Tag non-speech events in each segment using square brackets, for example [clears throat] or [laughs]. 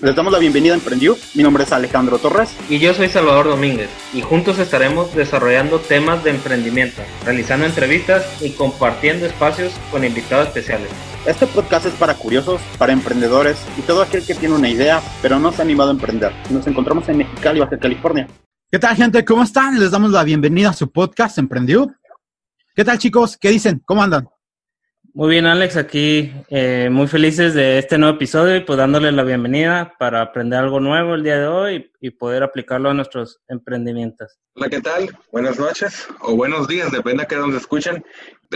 Les damos la bienvenida a Emprendió. Mi nombre es Alejandro Torres. Y yo soy Salvador Domínguez. Y juntos estaremos desarrollando temas de emprendimiento, realizando entrevistas y compartiendo espacios con invitados especiales. Este podcast es para curiosos, para emprendedores y todo aquel que tiene una idea, pero no se ha animado a emprender. Nos encontramos en Mexicali, Baja California. ¿Qué tal, gente? ¿Cómo están? Les damos la bienvenida a su podcast Emprendió. ¿Qué tal, chicos? ¿Qué dicen? ¿Cómo andan? Muy bien, Alex, aquí eh, muy felices de este nuevo episodio y pues dándole la bienvenida para aprender algo nuevo el día de hoy y, poder aplicarlo a nuestros emprendimientos. Hola, ¿qué tal? Buenas noches o buenos días, depende de qué nos escuchen.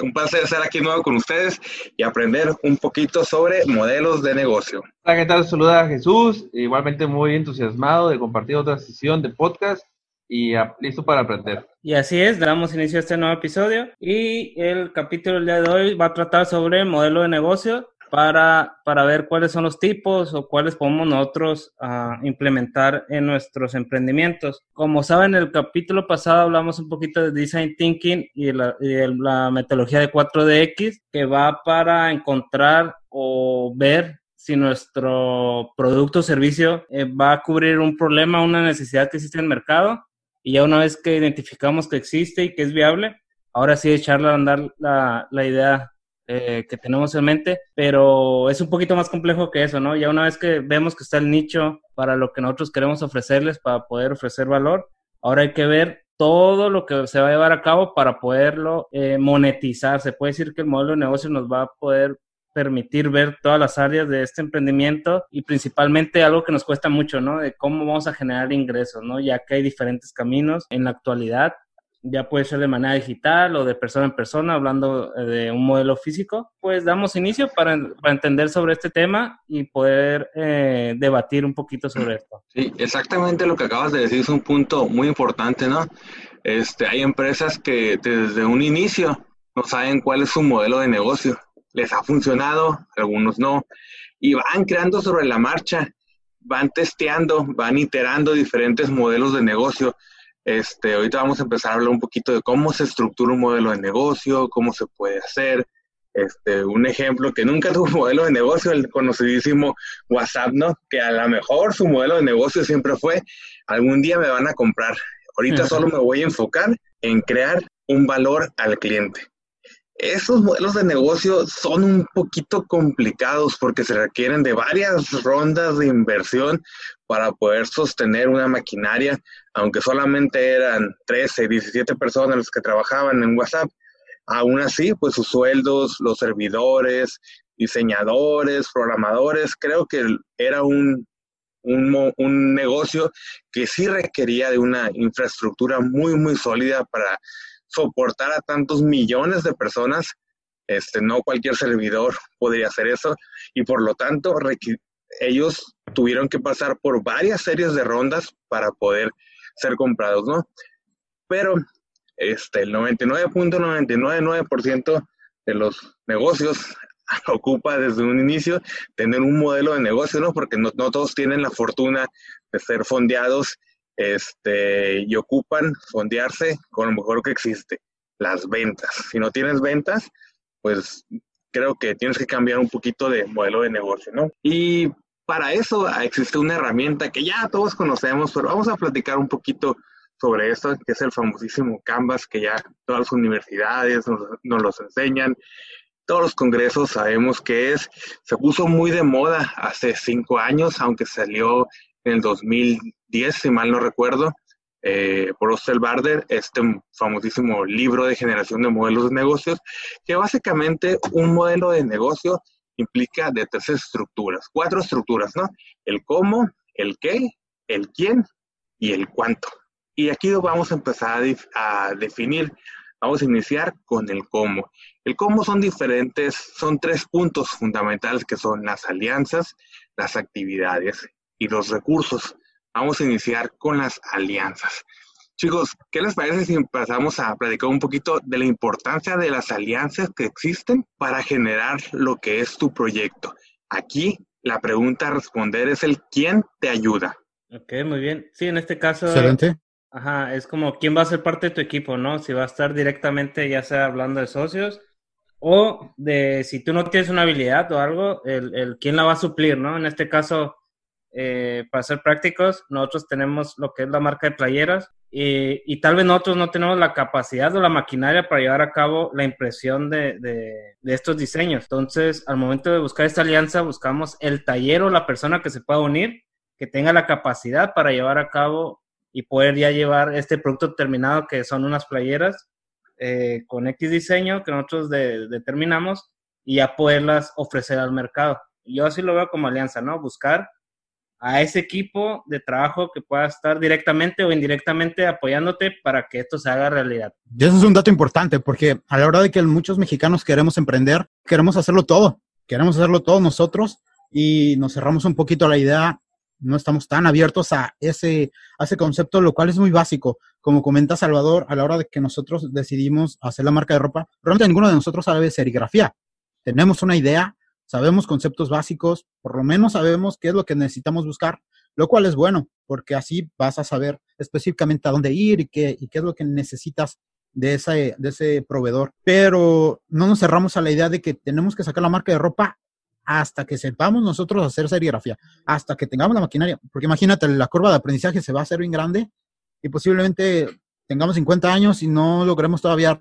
Un placer estar aquí nuevo con ustedes y aprender un poquito sobre modelos de negocio. Hola, ¿qué tal? Saluda a Jesús, igualmente muy entusiasmado de compartir otra sesión de podcast y listo para aprender. Y así es, damos inicio a este nuevo episodio y el capítulo del día de hoy va a tratar sobre modelo de negocio para, para ver cuáles son los tipos o cuáles podemos nosotros uh, implementar en nuestros emprendimientos. Como saben, en el capítulo pasado hablamos un poquito de Design Thinking y la, y la metodología de 4DX que va para encontrar o ver si nuestro producto o servicio eh, va a cubrir un problema, una necesidad que existe en el mercado y ya una vez que identificamos que existe y que es viable, ahora sí echarle a andar la, la idea eh, que tenemos en mente, pero es un poquito más complejo que eso, ¿no? Ya una vez que vemos que está el nicho para lo que nosotros queremos ofrecerles, para poder ofrecer valor, ahora hay que ver todo lo que se va a llevar a cabo para poderlo eh, monetizar. Se puede decir que el modelo de negocio nos va a poder permitir ver todas las áreas de este emprendimiento y principalmente algo que nos cuesta mucho, ¿no? De cómo vamos a generar ingresos, ¿no? Ya que hay diferentes caminos en la actualidad, ya puede ser de manera digital o de persona en persona, hablando eh, de un modelo físico, pues damos inicio para, para entender sobre este tema y poder eh, debatir un poquito sobre esto. Sí, exactamente lo que acabas de decir es un punto muy importante, ¿no? Este, hay empresas que desde un inicio no saben cuál es su modelo de negocio les ha funcionado, algunos no, y van creando sobre la marcha, van testeando, van iterando diferentes modelos de negocio. Este, ahorita vamos a empezar a hablar un poquito de cómo se estructura un modelo de negocio, cómo se puede hacer. Este, un ejemplo que nunca tuvo modelo de negocio, el conocidísimo WhatsApp, ¿no? Que a lo mejor su modelo de negocio siempre fue, algún día me van a comprar. Ahorita solo me voy a enfocar en crear un valor al cliente. Esos modelos de negocio son un poquito complicados porque se requieren de varias rondas de inversión para poder sostener una maquinaria, aunque solamente eran 13, 17 personas las que trabajaban en WhatsApp. Aún así, pues sus sueldos, los servidores, diseñadores, programadores, creo que era un, un, un negocio que sí requería de una infraestructura muy, muy sólida para soportar a tantos millones de personas. Este, no cualquier servidor podría hacer eso y por lo tanto ellos tuvieron que pasar por varias series de rondas para poder ser comprados, ¿no? Pero este, el 99.999% de los negocios [laughs] ocupa desde un inicio tener un modelo de negocio, ¿no? Porque no, no todos tienen la fortuna de ser fondeados este, y ocupan fondearse con lo mejor que existe, las ventas. Si no tienes ventas, pues creo que tienes que cambiar un poquito de modelo de negocio, ¿no? Y para eso existe una herramienta que ya todos conocemos, pero vamos a platicar un poquito sobre esto, que es el famosísimo Canvas, que ya todas las universidades nos, nos los enseñan, todos los congresos sabemos que es, se puso muy de moda hace cinco años, aunque salió en el 2010, si mal no recuerdo, eh, por Barder, este famosísimo libro de generación de modelos de negocios, que básicamente un modelo de negocio implica de tres estructuras, cuatro estructuras, ¿no? El cómo, el qué, el quién y el cuánto. Y aquí vamos a empezar a, a definir, vamos a iniciar con el cómo. El cómo son diferentes, son tres puntos fundamentales que son las alianzas, las actividades y los recursos. Vamos a iniciar con las alianzas. Chicos, ¿qué les parece si empezamos a platicar un poquito de la importancia de las alianzas que existen para generar lo que es tu proyecto? Aquí la pregunta a responder es el quién te ayuda. Ok, muy bien. Sí, en este caso. Excelente. Ajá, es como quién va a ser parte de tu equipo, ¿no? Si va a estar directamente, ya sea hablando de socios, o de si tú no tienes una habilidad o algo, el, el quién la va a suplir, ¿no? En este caso, eh, para ser prácticos, nosotros tenemos lo que es la marca de playeras y, y, tal vez nosotros no tenemos la capacidad o la maquinaria para llevar a cabo la impresión de, de, de, estos diseños. Entonces, al momento de buscar esta alianza, buscamos el taller o la persona que se pueda unir, que tenga la capacidad para llevar a cabo y poder ya llevar este producto terminado, que son unas playeras eh, con X diseño que nosotros de, determinamos y ya poderlas ofrecer al mercado. Yo así lo veo como alianza, ¿no? Buscar a ese equipo de trabajo que pueda estar directamente o indirectamente apoyándote para que esto se haga realidad. Y eso es un dato importante porque a la hora de que muchos mexicanos queremos emprender, queremos hacerlo todo, queremos hacerlo todo nosotros y nos cerramos un poquito a la idea, no estamos tan abiertos a ese, a ese concepto, lo cual es muy básico. Como comenta Salvador, a la hora de que nosotros decidimos hacer la marca de ropa, realmente ninguno de nosotros sabe serigrafía. Tenemos una idea, sabemos conceptos básicos, por lo menos sabemos qué es lo que necesitamos buscar, lo cual es bueno, porque así vas a saber específicamente a dónde ir y qué, y qué es lo que necesitas de ese, de ese proveedor. Pero no nos cerramos a la idea de que tenemos que sacar la marca de ropa hasta que sepamos nosotros hacer serigrafía, hasta que tengamos la maquinaria, porque imagínate, la curva de aprendizaje se va a hacer bien grande y posiblemente tengamos 50 años y no logremos todavía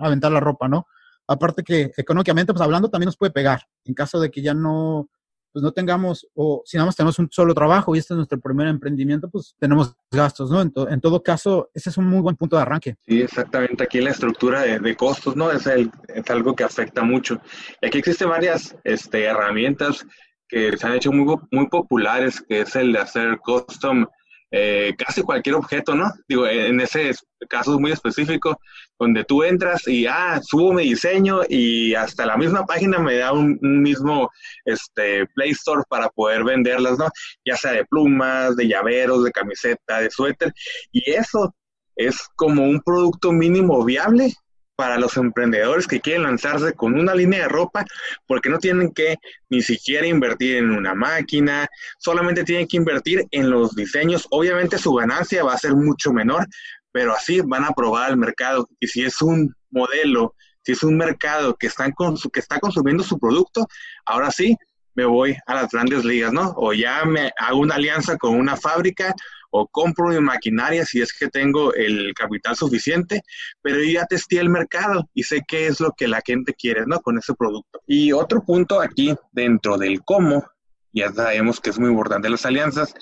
aventar la ropa, ¿no? Aparte que económicamente, pues hablando, también nos puede pegar en caso de que ya no, pues no tengamos, o si nada más tenemos un solo trabajo y este es nuestro primer emprendimiento, pues tenemos gastos, ¿no? En, to, en todo caso, ese es un muy buen punto de arranque. Sí, exactamente. Aquí la estructura de, costos, ¿no? Es, el, es, algo que afecta mucho. Y aquí existen varias este, herramientas que se han hecho muy, muy populares, que es el de hacer custom eh, casi cualquier objeto, ¿no? Digo, en ese caso muy específico, donde tú entras y, ah, subo mi diseño y hasta la misma página me da un, un, mismo este, Play Store para poder venderlas, ¿no? Ya sea de plumas, de llaveros, de camiseta, de suéter. Y eso es como un producto mínimo viable para los emprendedores que quieren lanzarse con una línea de ropa, porque no tienen que ni siquiera invertir en una máquina, solamente tienen que invertir en los diseños. Obviamente su ganancia va a ser mucho menor, pero así van a probar el mercado. Y si es un modelo, si es un mercado que, están que está consumiendo su producto, ahora sí me voy a las grandes ligas, ¿no? O ya me hago una alianza con una fábrica o compro mi maquinaria si es que tengo el capital suficiente, pero ya testé el mercado y sé qué es lo que la gente quiere, ¿no? Con ese producto. Y otro punto aquí dentro del cómo, ya sabemos que es muy importante las alianzas,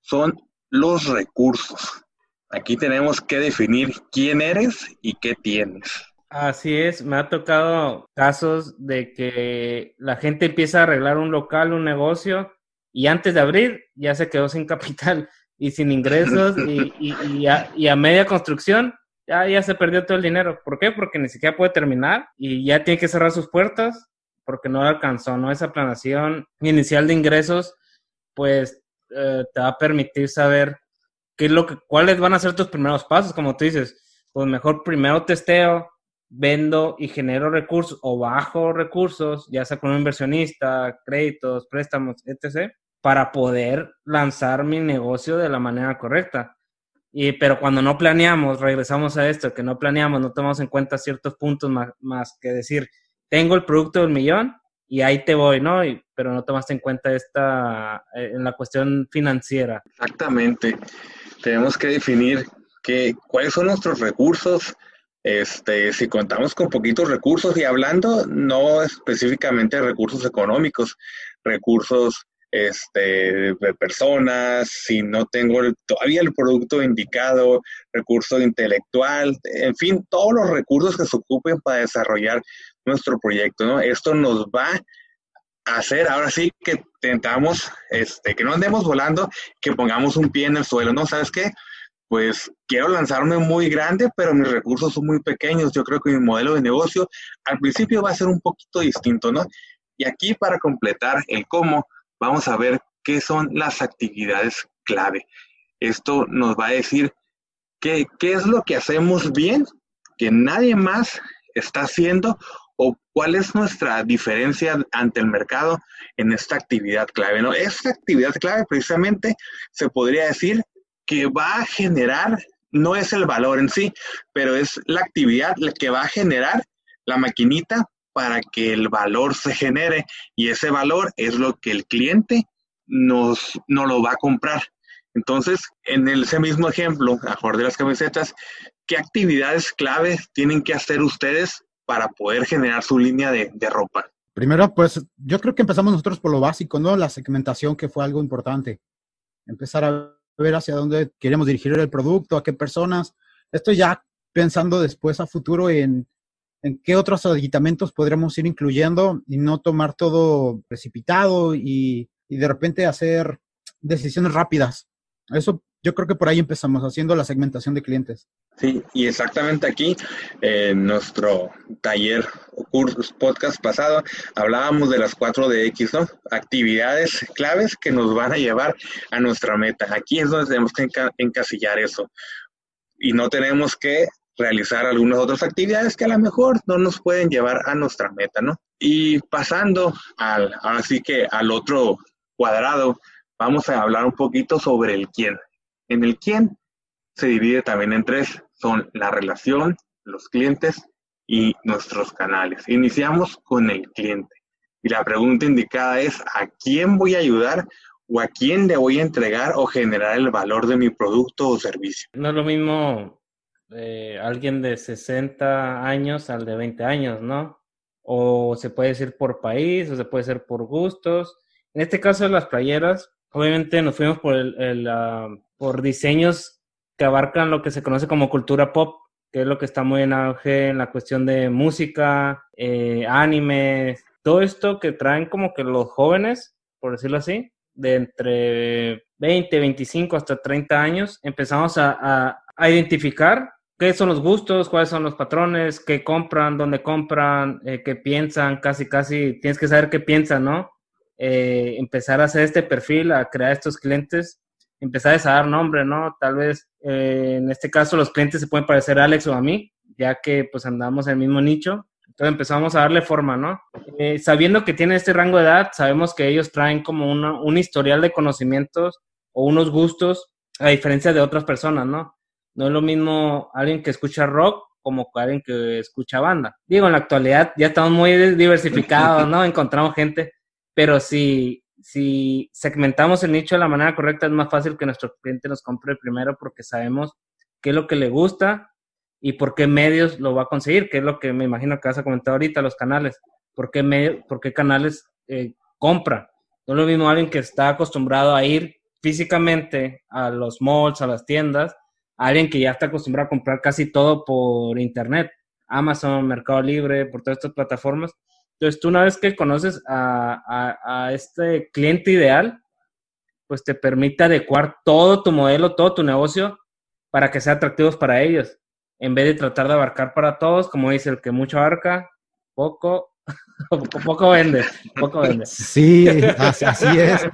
son los recursos. Aquí tenemos que definir quién eres y qué tienes. Así es, me ha tocado casos de que la gente empieza a arreglar un local, un negocio, y antes de abrir ya se quedó sin [laughs] capital y sin ingresos y, y, a, media construcción ya, ya se perdió todo el dinero. ¿Por qué? Porque ni siquiera puede terminar y ya tiene que cerrar sus puertas porque no alcanzó, ¿no? Esa planación inicial de ingresos, pues eh, te va a permitir saber qué es lo que, cuáles van a ser tus primeros pasos, como tú dices. Pues mejor primero testeo, vendo y genero recursos o bajo recursos, ya sea con un inversionista, créditos, préstamos, etc para poder lanzar mi negocio de la manera correcta. Y, pero cuando no planeamos, regresamos a esto, que no planeamos, no tomamos en cuenta ciertos puntos más, que decir, tengo el producto del millón y ahí te voy, ¿no? Pero no tomaste en cuenta esta, eh, en la cuestión financiera. Exactamente. Tenemos que definir que, cuáles son nuestros recursos, este, si contamos con poquitos recursos y hablando no específicamente de recursos económicos, recursos este, de personas, si no tengo el, todavía el producto indicado, recurso intelectual, en fin, todos los recursos que se ocupen para desarrollar nuestro proyecto, ¿no? Esto nos va a hacer ahora sí que tentamos, este, que no andemos volando, que pongamos un pie en el suelo, ¿no? ¿Sabes qué? Pues quiero lanzarme muy grande, pero mis recursos son muy pequeños. Yo creo que mi modelo de negocio al principio va a ser un poquito distinto, ¿no? Y aquí para completar el cómo, vamos a ver qué son las actividades clave. Esto nos va a decir qué, qué es lo que hacemos bien, que nadie más está haciendo o cuál es nuestra diferencia ante el mercado en esta actividad clave. ¿no? Esta actividad clave precisamente se podría decir que va a generar, no es el valor en sí, pero es la actividad que va a generar la maquinita para que el valor se genere y ese valor es lo que el cliente nos, no lo va a comprar. Entonces, en ese mismo ejemplo, a favor de las camisetas, ¿qué actividades clave tienen que hacer ustedes para poder generar su línea de, de ropa? Primero, pues yo creo que empezamos nosotros por lo básico, ¿no? La segmentación, que fue algo importante. Empezar a ver hacia dónde queremos dirigir el producto, a qué personas. Esto ya pensando después a futuro en, en qué otros aditamentos podríamos ir incluyendo y no tomar todo precipitado y, y de repente hacer decisiones rápidas. Eso yo creo que por ahí empezamos haciendo la segmentación de clientes. Sí, y exactamente aquí, en nuestro taller o podcast pasado, hablábamos de las 4 de X, ¿no? Actividades claves que nos van a llevar a nuestra meta. Aquí es donde tenemos que encasillar eso. Y no tenemos que realizar algunas otras actividades que a lo mejor no nos pueden llevar a nuestra meta, ¿no? Y pasando al, así que al otro cuadrado, vamos a hablar un poquito sobre el quién. En el quién se divide también en tres, son la relación, los clientes y nuestros canales. Iniciamos con el cliente. Y la pregunta indicada es, ¿a quién voy a ayudar o a quién le voy a entregar o generar el valor de mi producto o servicio? No es lo mismo eh, alguien de 60 años al de 20 años, ¿no? O se puede decir por país, o se puede ser por gustos. En este caso de las playeras, obviamente nos fuimos por, el, ah, por diseños que abarcan lo que se conoce como cultura pop, que es lo que está muy en auge en la cuestión de música, eh, anime, todo esto que traen como que los jóvenes, por decirlo así, de entre 20, 25 hasta 30 años, empezamos a, a identificar qué son los gustos, cuáles son los patrones, qué compran, dónde compran, eh, qué piensan, casi, casi, tienes que saber qué piensan, ¿no? Eh, empezar a hacer este perfil, a crear estos clientes, empezar a dar nombre, ¿no? Tal vez eh, en este caso los clientes se pueden parecer a Alex o a mí, ya que pues andamos en el mismo nicho. Entonces empezamos a darle forma, ¿no? sabiendo que tiene este rango de edad, sabemos que ellos traen como un historial de conocimientos o unos gustos a diferencia de otras personas, ¿no? No es lo mismo alguien que escucha rock como alguien que escucha banda. Digo, en la actualidad ya estamos muy diversificados, ¿no? [laughs] Encontramos gente, pero si, si segmentamos el nicho de la manera correcta, es más fácil que nuestro cliente nos compre primero porque sabemos qué es lo que le gusta y por qué medios lo va a conseguir, que es lo que me imagino que vas a comentar ahorita, los canales. ¿Por qué, medio, por qué canales eh, compra? No es lo mismo alguien que está acostumbrado a ir físicamente a los malls, a las tiendas, alguien que ya está acostumbrado a comprar casi todo por internet, Amazon, Mercado Libre, por todas estas plataformas. Entonces, tú una vez que conoces a, este cliente ideal, pues te permite adecuar todo tu modelo, todo tu negocio para que sea atractivos para ellos, en vez de tratar de abarcar para todos, como dice el que mucho abarca, poco, [laughs] poco vende, poco vende. Sí, así, es.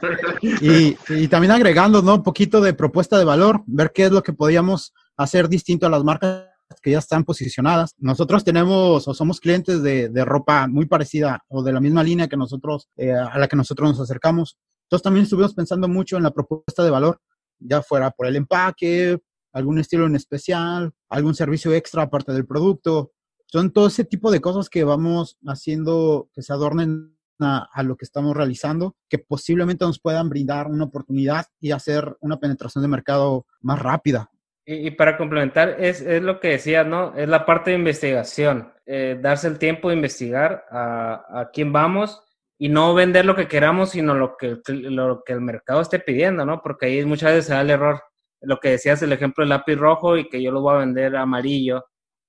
Y, también agregando, ¿no? Un poquito de propuesta de valor, ver qué es lo que podíamos hacer distinto a las marcas que ya están posicionadas. Nosotros tenemos o somos clientes de, ropa muy parecida o de la misma línea que nosotros, eh, a la que nosotros nos acercamos. Entonces también estuvimos pensando mucho en la propuesta de valor, ya fuera por el empaque, algún estilo en especial, algún servicio extra aparte del producto, son todo ese tipo de cosas que vamos haciendo que se adornen a, lo que estamos realizando, que posiblemente nos puedan brindar una oportunidad y hacer una penetración de mercado más rápida. Y, para complementar, es, es, lo que decía, ¿no? Es la parte de investigación, eh, darse el tiempo de investigar a, a, quién vamos y no vender lo que queramos, sino lo que, lo que el mercado esté pidiendo, ¿no? Porque ahí muchas veces se da el error. Lo que decías, el ejemplo del lápiz rojo y que yo lo voy a vender amarillo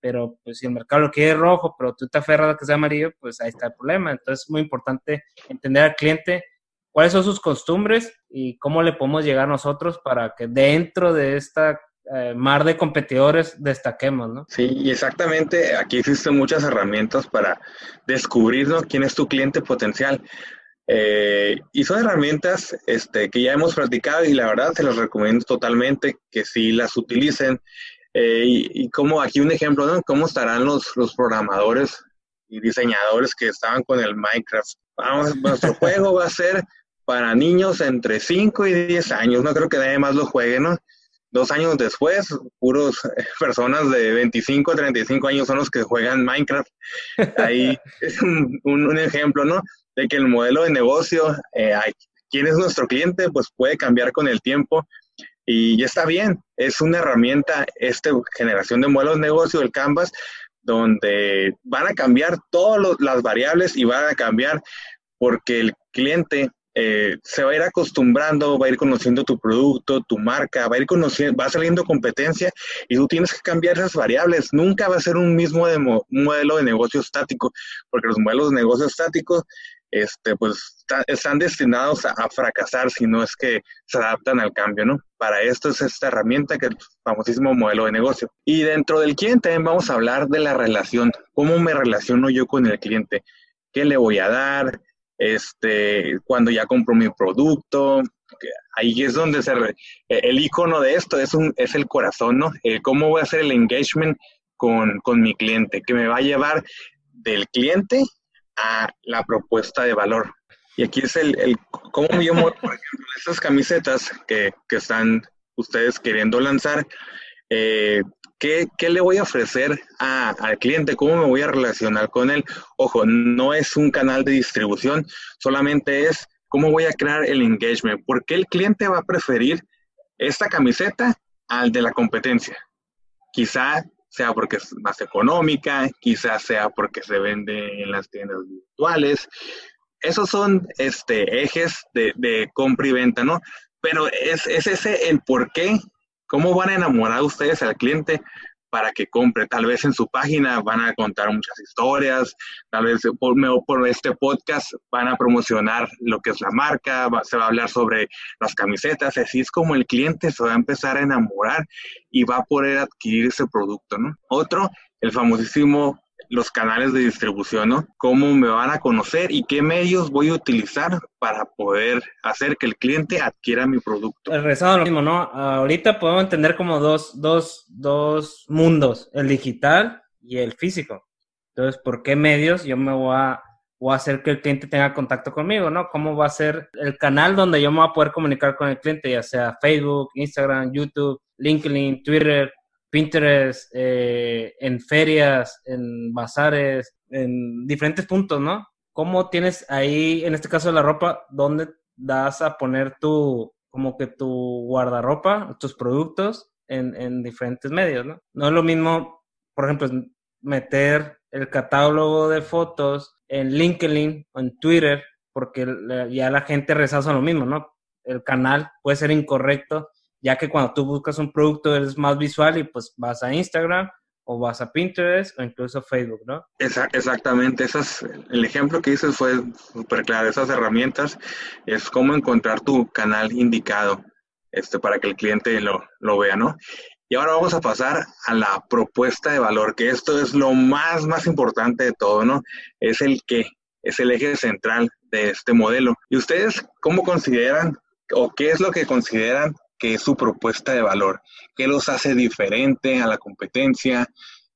pero pues si el mercado lo quiere rojo, pero tú te aferras a que sea amarillo, pues ahí está el problema. Entonces es muy importante entender al cliente cuáles son sus costumbres y cómo le podemos llegar nosotros para que dentro de esta eh, mar de competidores destaquemos, ¿no? Sí, exactamente. Aquí existen muchas herramientas para descubrir quién es tu cliente potencial. Eh, y son herramientas este, que ya hemos practicado y la verdad se las recomiendo totalmente que si las utilicen eh, y, como aquí un ejemplo, ¿no? ¿Cómo estarán los, los programadores y diseñadores que estaban con el Minecraft? Vamos, nuestro [laughs] juego va a ser para niños entre 5 y 10 años. No creo que nadie más lo juegue, ¿no? Dos años después, puros [laughs] personas de 25 a 35 años son los que juegan Minecraft. Ahí [laughs] es un, un, ejemplo, ¿no? De que el modelo de negocio eh, quién es nuestro cliente, pues puede cambiar con el tiempo y ya está bien. Es una herramienta, esta generación de modelos de negocio, el Canvas, donde van a cambiar todas las variables y van a cambiar porque el cliente eh, se va a ir acostumbrando, va a ir conociendo tu producto, tu marca, va a ir conociendo, va saliendo competencia y tú tienes que cambiar esas variables. Nunca va a ser un mismo modelo de negocio estático, porque los modelos de negocio estáticos, este, pues están destinados a, fracasar si no es que se adaptan al cambio, ¿no? Para esto es esta herramienta que es el famosísimo modelo de negocio. Y dentro del cliente también vamos a hablar de la relación, cómo me relaciono yo con el cliente, qué le voy a dar, este, cuando ya compro mi producto, ahí es donde se el icono de esto es un es el corazón, ¿no? cómo voy a hacer el engagement con, con, mi cliente, que me va a llevar del cliente a la propuesta de valor. Y aquí es el, cómo yo, por ejemplo, [laughs] esas camisetas que, que están ustedes queriendo lanzar, eh, ¿Qué, le voy a ofrecer al cliente? ¿Cómo me voy a relacionar con él? Ojo, no es un canal de distribución, solamente es cómo voy a crear el engagement. ¿Por qué el cliente va a preferir esta camiseta al de la competencia? Quizá sea porque es más económica, quizá sea porque se vende en las tiendas virtuales. Esos son este, ejes de, compra y venta, ¿no? Pero es, es ese el por qué ¿Cómo van a enamorar ustedes al cliente para que compre? Tal vez en su página van a contar muchas historias, tal vez por, por este podcast van a promocionar lo que es la marca, se va a hablar sobre las camisetas, así es como el cliente se va a empezar a enamorar y va a poder adquirir ese producto. Otro, el famosísimo los canales de distribución, ¿no? Cómo me van a conocer y qué medios voy a utilizar para poder hacer que el cliente adquiera mi producto. Regresando a lo mismo, ¿no? Ahorita podemos entender como dos, dos, dos mundos, el digital y el físico. Entonces, ¿por qué medios yo me voy a, voy a hacer que el cliente tenga contacto conmigo, ¿no? ¿Cómo va a ser el canal donde yo me voy a poder comunicar con el cliente, ya sea Facebook, Instagram, YouTube, LinkedIn, Twitter, Pinterest, eh, en ferias, en bazares, en diferentes puntos, ¿no? ¿Cómo tienes ahí, en este caso de la ropa, dónde das a poner tu, como que tu guardarropa, tus productos en, en diferentes medios, ¿no? No es lo mismo, por ejemplo, meter el catálogo de fotos en LinkedIn o en Twitter, porque ya la gente rechaza lo mismo, ¿no? El canal puede ser incorrecto ya que cuando tú buscas un producto eres más visual y pues vas a Instagram o vas a Pinterest o incluso Facebook, ¿no? Exactamente, esas, el ejemplo que dices fue súper claro, esas herramientas es cómo encontrar tu canal indicado este, para que el cliente lo, lo vea, ¿no? Y ahora vamos a pasar a la propuesta de valor, que esto es lo más, más importante de todo, ¿no? Es el qué, es el eje central de este modelo. ¿Y ustedes cómo consideran o qué es lo que consideran es su propuesta de valor, qué los hace diferente a la competencia,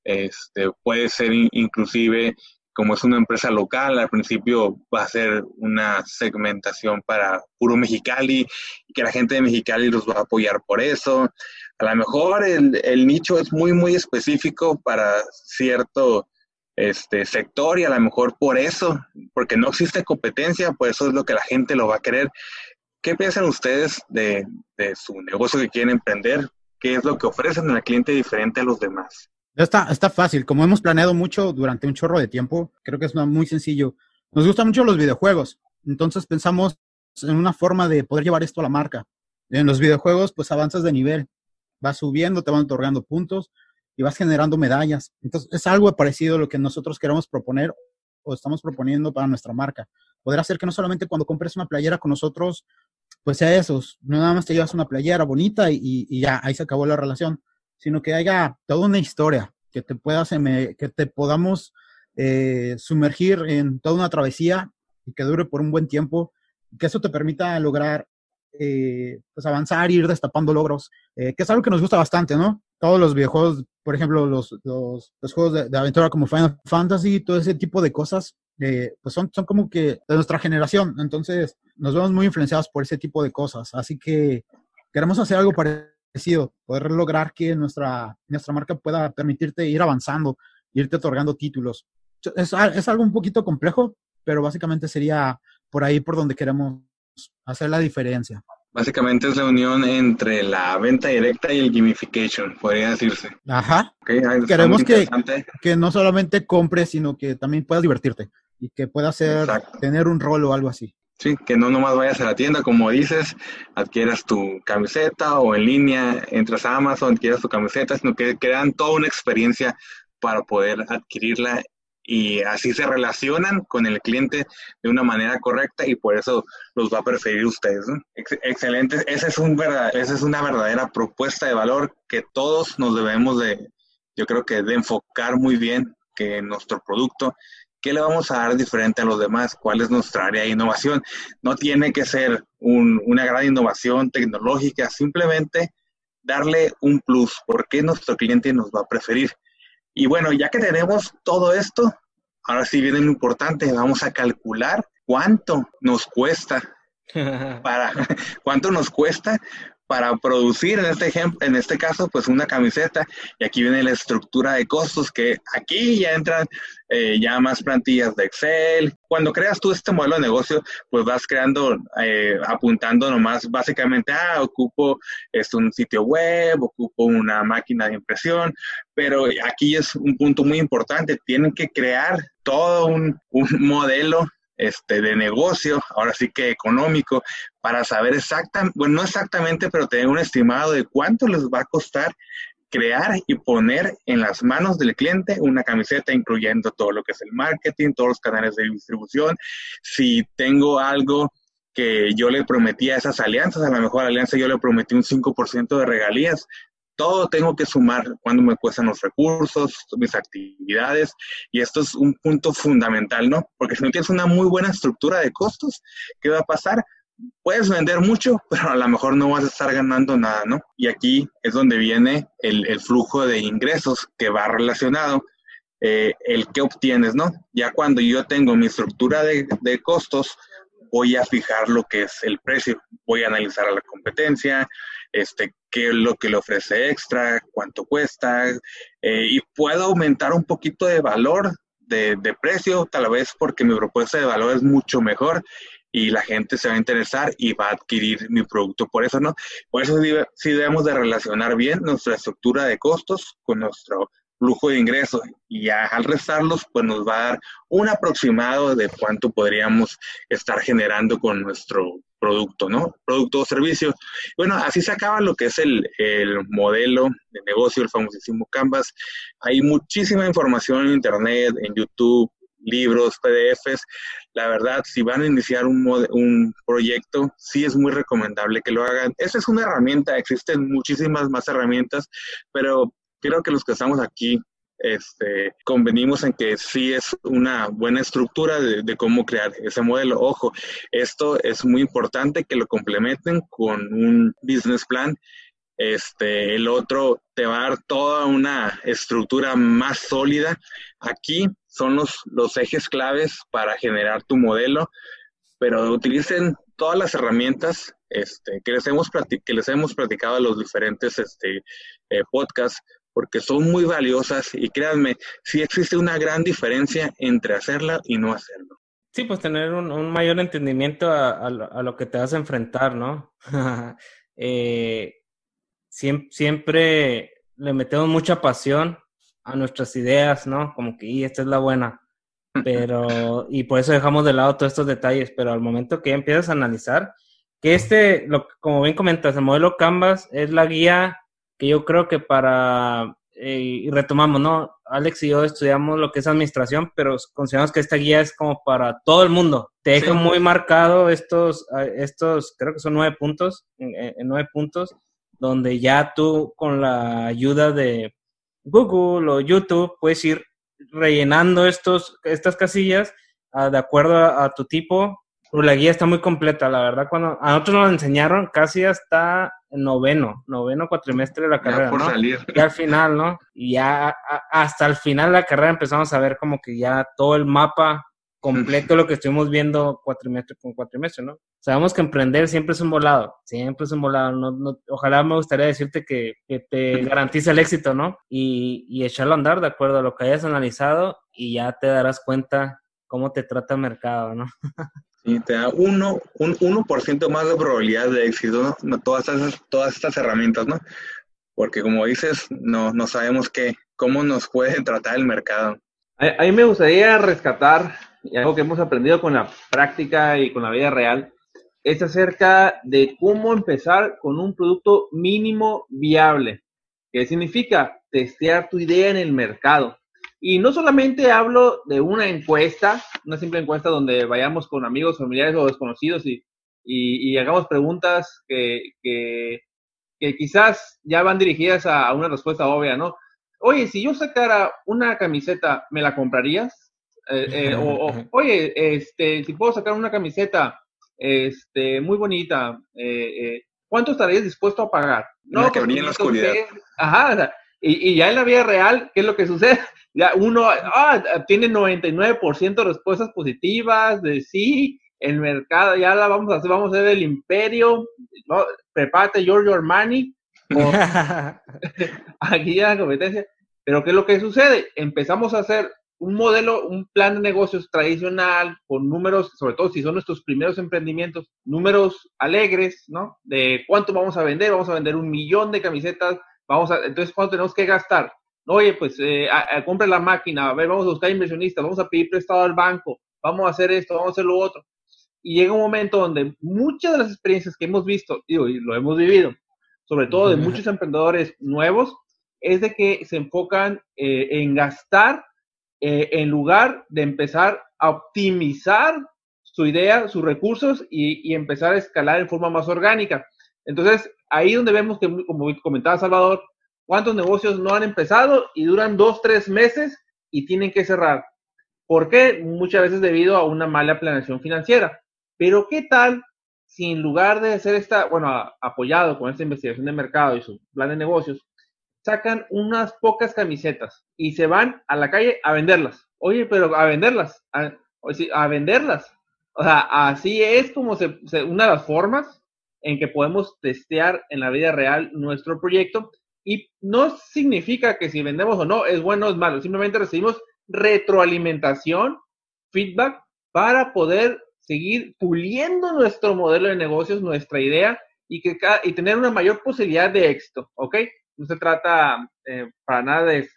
este, puede ser inclusive como es una empresa local, al principio va a ser una segmentación para puro Mexicali que la gente de Mexicali los va a apoyar por eso. A lo mejor el, el nicho es muy, muy específico para cierto este, sector y a lo mejor por eso, porque no existe competencia, por eso es lo que la gente lo va a querer. ¿Qué piensan ustedes de, su negocio que quieren emprender? ¿Qué es lo que ofrecen al cliente diferente a los demás? Está, está fácil. Como hemos planeado mucho durante un chorro de tiempo, creo que es muy sencillo. Nos gustan mucho los videojuegos. Entonces pensamos en una forma de poder llevar esto a la marca. En los videojuegos, pues avanzas de nivel. Vas subiendo, te van otorgando puntos y vas generando medallas. Entonces es algo parecido a lo que nosotros queremos proponer o estamos proponiendo para nuestra marca. Poder hacer que no solamente cuando compres una playera con nosotros pues sea eso, no nada más te llevas una playera bonita y, ya, ahí se acabó la relación, sino que haya toda una historia, que te puedas, que te podamos eh, sumergir en toda una travesía y que dure por un buen tiempo, que eso te permita lograr eh, pues avanzar, ir destapando logros, eh, que es algo que nos gusta bastante, ¿no? Todos los videojuegos, por ejemplo, los, los, juegos de, aventura como Final Fantasy, todo ese tipo de cosas, pues son, son como que de nuestra generación, entonces nos vemos muy influenciados por ese tipo de cosas, así que queremos hacer algo parecido, poder lograr que nuestra, nuestra marca pueda permitirte ir avanzando, irte otorgando títulos. Es, es algo un poquito complejo, pero básicamente sería por ahí por donde queremos hacer la diferencia. Básicamente es la unión entre la venta directa y el gamification, podría decirse. Ajá. Queremos que, que, no solamente compres, sino que también puedas divertirte y que puedas tener un rol o algo así. Sí, que no nomás vayas a la tienda, como dices, adquieras tu camiseta o en línea, entras a Amazon, adquieras tu camiseta, sino que crean toda una experiencia para poder adquirirla y así se relacionan con el cliente de una manera correcta y por eso los va a preferir ustedes. excelente, esa es, un esa es una verdadera propuesta de valor que todos nos debemos de, yo creo que de enfocar muy bien que nuestro producto ¿Qué le vamos a dar diferente a los demás? ¿Cuál es nuestra área de innovación? No tiene que ser una gran innovación tecnológica, simplemente darle un plus, porque nuestro cliente nos va a preferir. Y bueno, ya que tenemos todo esto, ahora sí viene lo importante, vamos a calcular cuánto nos cuesta [laughs] para [laughs] cuánto nos cuesta para producir en este ejemplo, en este caso, pues una camiseta. Y aquí viene la estructura de costos, que aquí ya entran eh, ya más plantillas de Excel. Cuando creas tú este modelo de negocio, pues vas creando, eh, apuntando nomás básicamente, ah, ocupo esto, un sitio web, ocupo una máquina de impresión, pero aquí es un punto muy importante, tienen que crear todo un modelo este, de negocio, ahora sí que económico, para saber exactamente, bueno, no exactamente, pero tener un estimado de cuánto les va a costar crear y poner en las manos del cliente una camiseta, incluyendo todo lo que es el marketing, todos los canales de distribución. Si tengo algo que yo le prometí a esas alianzas, a lo mejor la alianza yo le prometí un 5% de regalías, todo tengo que sumar cuando me cuestan los recursos, mis actividades, y esto es un punto fundamental, ¿no? Porque si no tienes una muy buena estructura de costos, ¿qué va a pasar? Puedes vender mucho, [laughs] pero a lo mejor no vas a estar ganando nada, ¿no? Y aquí es donde viene el, flujo de ingresos que va relacionado, eh, el que obtienes, ¿no? Ya cuando yo tengo mi estructura de, de costos, voy a fijar lo que es el precio, voy a analizar a la competencia, este, qué es lo que le ofrece extra, cuánto cuesta, eh, y puedo aumentar un poquito de valor de, precio, tal vez porque mi propuesta de valor es mucho mejor y la gente se va a interesar y va a adquirir mi producto por eso, ¿no? Por eso sí debemos de relacionar bien nuestra estructura de costos con nuestro flujo de ingresos y ya al restarlos pues nos va a dar un aproximado de cuánto podríamos estar generando con nuestro producto, ¿no? Producto o servicio. Bueno, así se acaba lo que es el, el, modelo de negocio, el famosísimo Canvas. Hay muchísima información en Internet, en YouTube, libros, PDFs. La verdad, si van a iniciar un, un proyecto, sí es muy recomendable que lo hagan. Esa es una herramienta, existen muchísimas más herramientas, pero creo que los que estamos aquí este, convenimos en que sí es una buena estructura de, cómo crear ese modelo. Ojo, esto es muy importante que lo complementen con un business plan. Este, el otro te va a dar toda una estructura más sólida. Aquí son los, los ejes claves para generar tu modelo, pero utilicen todas las herramientas este, que, les hemos que les hemos platicado a los diferentes este, eh, podcasts porque son muy valiosas y créanme, sí existe una gran diferencia entre hacerla y no hacerlo. Sí, pues tener un, mayor entendimiento a, lo que te vas a enfrentar, ¿no? [laughs] Eh, siempre, le metemos mucha pasión a nuestras ideas, ¿no? Como que, y esta es la buena. Pero, y por eso dejamos de lado todos estos detalles, pero al momento que empiezas a analizar, que este, lo, como bien comentas, el modelo Canvas es la guía que yo creo que para, eh, y retomamos, ¿no? Alex y yo estudiamos lo que es administración, pero consideramos que esta guía es como para todo el mundo. Te deja muy marcado estos, estos, creo que son nueve puntos, en, nueve puntos, donde ya tú con la ayuda de Google o YouTube puedes ir rellenando estos, estas casillas ah, de acuerdo a, tu tipo. La guía está muy completa, la verdad. Cuando a nosotros nos enseñaron casi hasta noveno, noveno cuatrimestre de la carrera, ¿no? Y al final, ¿no? Y ya hasta el final de la carrera empezamos a ver como que ya todo el mapa completo [laughs] lo que estuvimos viendo cuatrimestre con cuatrimestre, ¿no? Sabemos que emprender siempre es un volado, siempre es un volado. No, ojalá me gustaría decirte que, te [laughs] garantiza el éxito, ¿no? Y, y echarlo a andar de acuerdo a lo que hayas analizado y ya te darás cuenta cómo te trata el mercado, ¿no? [laughs] Y te da uno, un 1% más de probabilidad de éxito, ¿no? Todas, estas, todas estas herramientas, ¿no? Porque como dices, no, no sabemos qué, cómo nos puede [laughs] tratar el mercado. A, mí me gustaría rescatar algo que hemos aprendido con la práctica y con la vida real, es acerca de cómo empezar con un producto mínimo viable. ¿Qué significa? Testear tu idea en el mercado. Y no solamente hablo de una encuesta, una simple encuesta donde vayamos con amigos, familiares o desconocidos y, y, hagamos preguntas que, que, quizás ya van dirigidas a, una respuesta obvia, ¿no? Oye, si yo sacara una camiseta, ¿me la comprarías? Eh, eh, o, oye, este, si puedo sacar una camiseta este, muy bonita, eh, ¿cuánto estarías dispuesto a pagar? No, que venía en la oscuridad. ajá, y, y, ya en la vida real, ¿qué es lo que sucede? [laughs] Ya uno ah, tiene 99% de respuestas positivas, de sí, el mercado, ya la vamos a hacer, vamos a hacer el imperio, ¿no? prepárate, your, your money. [laughs] [laughs] aquí ya la competencia. Pero ¿qué es lo que sucede? Empezamos a hacer un modelo, un plan de negocios tradicional con números, sobre todo si son nuestros primeros emprendimientos, números alegres, ¿no? De cuánto vamos a vender, vamos a vender un millón de camisetas, vamos a, entonces cuánto tenemos que gastar. Oye, pues eh, compre la máquina, a ver, vamos a buscar inversionistas, vamos a pedir prestado al banco, vamos a hacer esto, vamos a hacer lo otro. Y llega un momento donde muchas de las experiencias que hemos visto, digo, y lo hemos vivido, sobre todo de muchos emprendedores nuevos, es de que se enfocan eh, en gastar eh, en lugar de empezar a optimizar su idea, sus recursos y, empezar a escalar en forma más orgánica. Entonces, ahí donde vemos que, como comentaba Salvador, cuántos negocios no han empezado y duran dos, tres meses y tienen que cerrar. ¿Por qué? Muchas veces debido a una mala planeación financiera. Pero ¿qué tal si en lugar de hacer esta, bueno, apoyado con esta investigación de mercado y su plan de negocios, sacan unas pocas camisetas y se van a la calle a venderlas. Oye, pero a venderlas, a, venderlas. O sea, así es como se, una de las formas en que podemos testear en la vida real nuestro proyecto. Y no significa que si vendemos o no es bueno o es malo, simplemente recibimos retroalimentación, feedback, para poder seguir puliendo nuestro modelo de negocios, nuestra idea y, que, y tener una mayor posibilidad de éxito, ¿ok? no se trata eh, para nada de,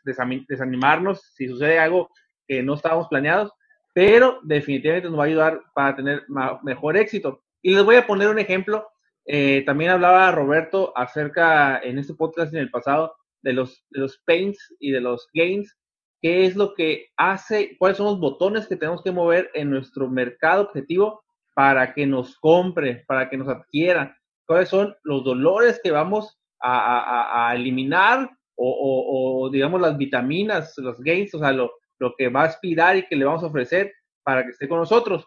desanimarnos si sucede algo que no estábamos planeados, pero definitivamente nos va a ayudar para tener mejor éxito. Y les voy a poner un ejemplo. Eh, también hablaba Roberto acerca en este podcast en el pasado de los, de los paints y de los gains, qué es lo que hace, cuáles son los botones que tenemos que mover en nuestro mercado objetivo para que nos compre, para que nos adquiera, cuáles son los dolores que vamos a, eliminar o, digamos las vitaminas, los gains, o sea, lo, que va a aspirar y que le vamos a ofrecer para que esté con nosotros.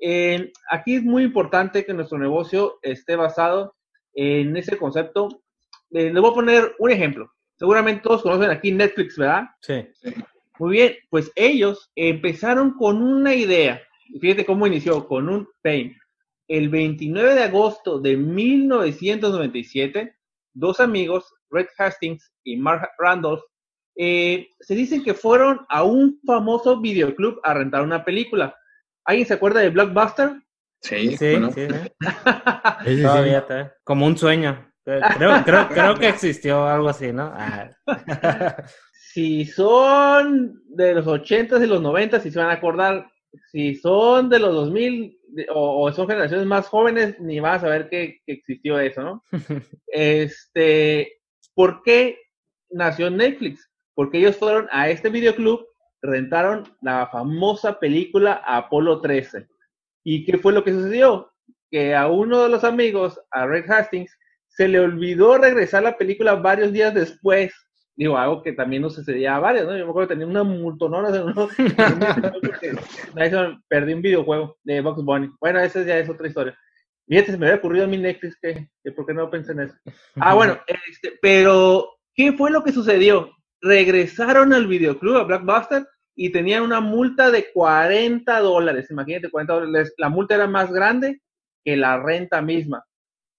Eh, aquí es muy importante que nuestro negocio esté basado en ese concepto. Eh, les voy a poner un ejemplo. Seguramente todos conocen aquí Netflix, ¿verdad? Sí. Muy bien, pues ellos empezaron con una idea. Fíjate cómo inició, con un pain. El 29 de agosto de 1997 dos amigos, Red Hastings y Mark Randolph, eh, se dicen que fueron a un famoso videoclub a rentar una película. ¿Alguien se acuerda de Blockbuster? Sí, sí, [laughs] sí, Todavía está. Como un sueño. Creo, que existió algo así, ¿no? Ah. [laughs] si son de los 80s y los 90s, si se van a acordar, si son de los 2000, o, son generaciones más jóvenes, ni vas a saber que, existió eso, ¿no? [laughs] este, ¿por qué nació Netflix? Porque ellos fueron a este videoclub, rentaron la famosa película Apolo 13. ¿Y qué fue lo que sucedió? Que a uno de los amigos, a Red Hastings, se le olvidó regresar la película varios días después digo, algo que también nos sucedía a varios, ¿no? Yo me acuerdo que tenía una multonona de [laughs] uno, perdí un videojuego de Box Bunny. Bueno, esa ya es otra historia. Fíjate, se me había ocurrido a mí Netflix que, que por qué no pensé en eso. Ah, bueno, este, pero, ¿qué fue lo que sucedió? Regresaron al videoclub, a Blackbuster, y tenían una multa de 40 dólares. Imagínate, 40 dólares. La multa era más grande que la renta misma.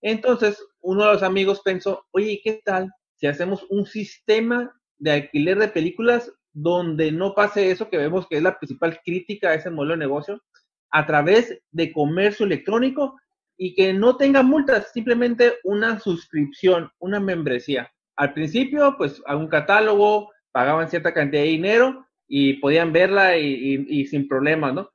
Entonces, uno de los amigos pensó, oye, ¿qué tal si hacemos un sistema de alquiler de películas donde no pase eso que vemos que es la principal crítica a ese modelo de negocio, a través de comercio electrónico y que no tenga multas, simplemente una suscripción, una membresía. Al principio, pues a un catálogo, pagaban cierta cantidad de dinero y podían verla y, sin problemas, ¿no?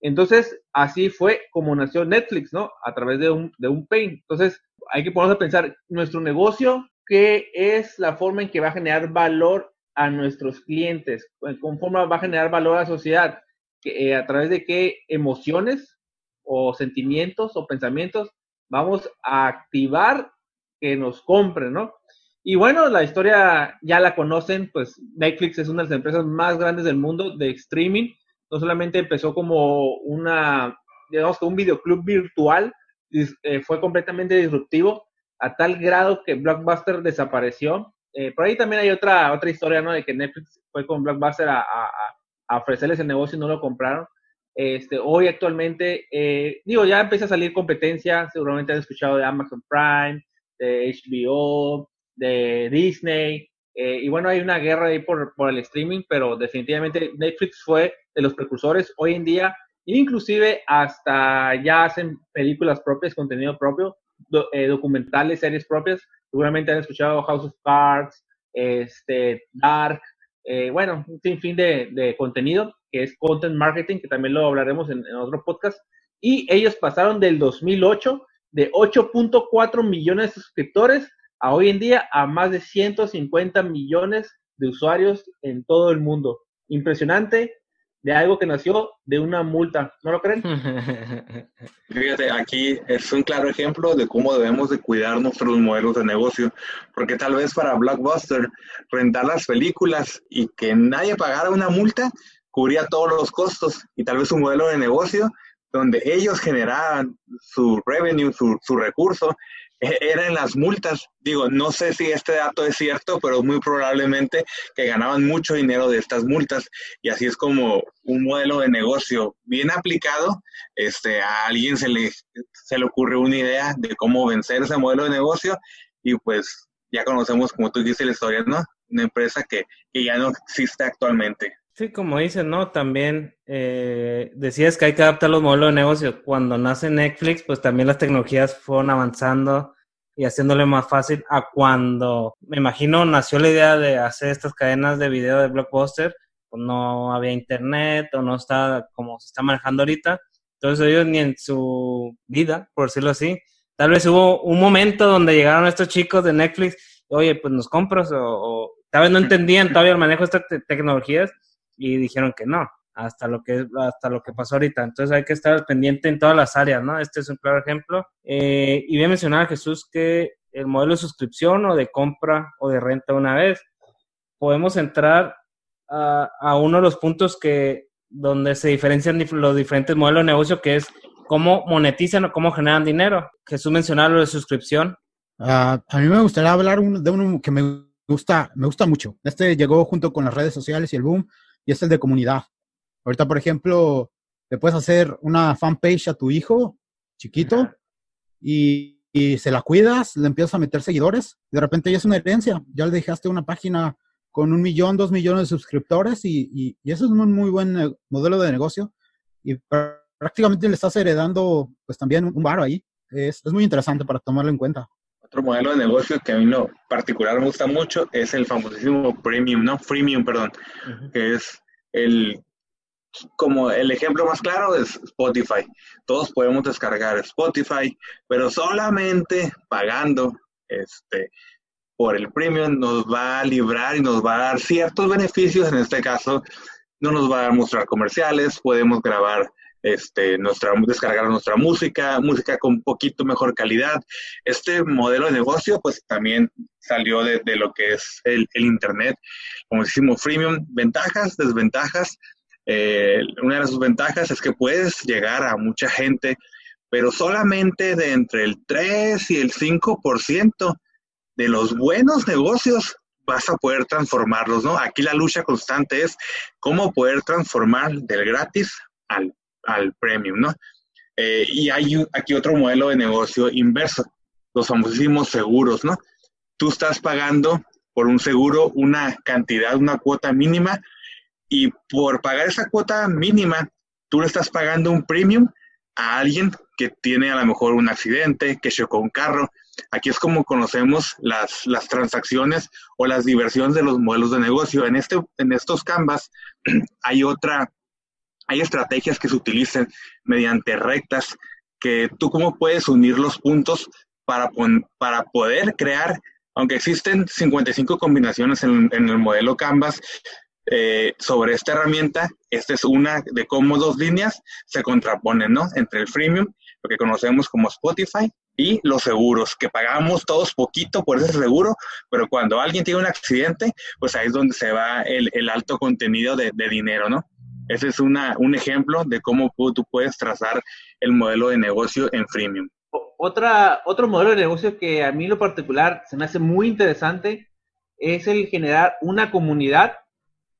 Entonces, así fue como nació Netflix, ¿no? A través de un, de un Pay. Entonces, hay que ponernos a pensar, nuestro negocio, ¿qué es la forma en que va a generar valor a nuestros clientes? ¿Con forma va a generar valor a la sociedad? Eh, ¿A través de qué emociones o sentimientos o pensamientos vamos a activar que nos compren, ¿no? Y bueno, la historia ya la conocen, pues Netflix es una de las empresas más grandes del mundo de streaming. No solamente empezó como una, digamos que un videoclub virtual, eh, fue completamente disruptivo a tal grado que Blockbuster desapareció. Eh, por ahí también hay otra, otra historia, ¿no? De que Netflix fue con Blockbuster a, a, ofrecerles el negocio y no lo compraron. Este, hoy actualmente, eh, digo, ya empieza a salir competencia, seguramente han escuchado de Amazon Prime, de HBO, de Disney, y bueno, hay una guerra ahí por, por el streaming, pero definitivamente Netflix fue de los precursores. Hoy en día Inclusive hasta ya hacen películas propias, contenido propio, eh, documentales, series propias. Seguramente han escuchado House of Cards, este, Dark, eh, bueno, un sinfín de, de, contenido que es content marketing, que también lo hablaremos en, en otro podcast. Y ellos pasaron del 2008 de 8.4 millones de suscriptores a hoy en día a más de 150 millones de usuarios en todo el mundo. Impresionante, de algo que nació de una multa, ¿no lo creen? [laughs] Fíjate, aquí es un claro ejemplo de cómo debemos de cuidar nuestros modelos de negocio, porque tal vez para Blockbuster rentar las películas y que nadie pagara una multa cubría todos los costos y tal vez un modelo de negocio donde ellos generaban su revenue, su, su recurso eran las multas. Digo, no sé si este dato es cierto, pero muy probablemente que ganaban mucho dinero de estas multas y así es como un modelo de negocio bien aplicado, este, a alguien se le, se le ocurre una idea de cómo vencer ese modelo de negocio y pues ya conocemos, como tú dices, la historia, ¿no? Una empresa que, que ya no existe actualmente. Sí, como dices, ¿no? También eh, decías que hay que adaptar los modelos de negocio. Cuando nace Netflix, pues también las tecnologías fueron avanzando y haciéndole más fácil a cuando, me imagino, nació la idea de hacer estas cadenas de video de Blockbuster, pues no había internet o no está como se está manejando ahorita. Entonces ellos ni en su vida, por decirlo así, tal vez hubo un momento donde llegaron estos chicos de Netflix, oye, pues nos compras o, o tal vez no entendían todavía el manejo de estas tecnologías y dijeron que no, hasta lo que, hasta lo que pasó ahorita. Entonces hay que estar pendiente en todas las áreas, ¿no? Este es un claro ejemplo. Eh, y voy a mencionar, Jesús, que el modelo de suscripción o de compra o de renta una vez, podemos entrar a, uno de los puntos que donde se diferencian los diferentes modelos de negocio, que es cómo monetizan o cómo generan dinero. Jesús mencionaba lo de suscripción. Uh, a mí me gustaría hablar de uno que me gusta, me gusta mucho. Este llegó junto con las redes sociales y el boom, y es el de comunidad. Ahorita, por ejemplo, le puedes hacer una fanpage a tu hijo chiquito y, se la cuidas, le empiezas a meter seguidores, de repente ya es una herencia, ya le dejaste una página con un millón, dos millones de suscriptores y, y, eso es un muy buen modelo de negocio y prácticamente le estás heredando pues también un bar ahí. Es, es, muy interesante para tomarlo en cuenta. Otro modelo de negocio que a mí lo particular me gusta mucho es el famosísimo premium, ¿no? Freemium, perdón, que es el como el ejemplo más claro es Spotify. Todos podemos descargar Spotify, pero solamente pagando este por el premium nos va a librar y nos va a dar ciertos beneficios. En este caso, no nos va a mostrar comerciales, podemos grabar este, nuestra, descargar nuestra música, música con un poquito mejor calidad. Este modelo de negocio, pues también salió de, lo que es el, Internet. Como decimos, freemium, ventajas, desventajas. Eh, una de sus ventajas es que puedes llegar a mucha gente, pero solamente de entre el 3 y el 5% de los buenos negocios vas a poder transformarlos, ¿no? Aquí la lucha constante es cómo poder transformar del gratis al, al premium, ¿no? Eh, y hay aquí otro modelo de negocio inverso, los famosísimos seguros, ¿no? Tú estás pagando por un seguro una cantidad, una cuota mínima y por pagar esa cuota mínima, tú le estás pagando un premium a alguien que tiene a lo mejor un accidente, que chocó un carro. Aquí es como conocemos las, las transacciones o las diversiones de los modelos de negocio. En, este, en estos Canvas [clears throat] hay otra, hay estrategias que se utilizan mediante rectas que tú cómo puedes unir los puntos para, para poder crear, aunque existen 55 combinaciones en, el modelo Canvas, eh, sobre esta herramienta. Esta es una de cómo dos líneas se contraponen, ¿no? Entre el freemium, lo que conocemos como Spotify, y los seguros, que pagamos todos poquito por ese seguro, pero cuando alguien tiene un accidente, pues ahí es donde se va el, alto contenido de, dinero, ¿no? Ese es una, un ejemplo de cómo tú puedes trazar el modelo de negocio en freemium. Otra, otro modelo de negocio que a mí lo particular se me hace muy interesante es el generar una comunidad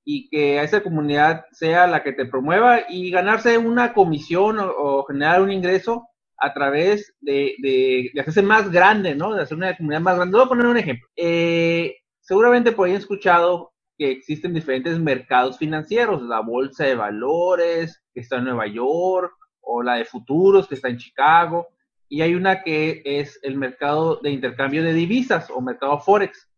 y que esa comunidad sea la que te promueva y ganarse una comisión o, generar un ingreso a través de, de, hacerse más grande, ¿no? De hacer una comunidad más grande. Voy a poner un ejemplo. Eh, seguramente por ahí han escuchado que existen diferentes mercados financieros, la bolsa de valores que está en Nueva York o la de futuros que está en Chicago y hay una que es el mercado de intercambio de divisas o mercado forex.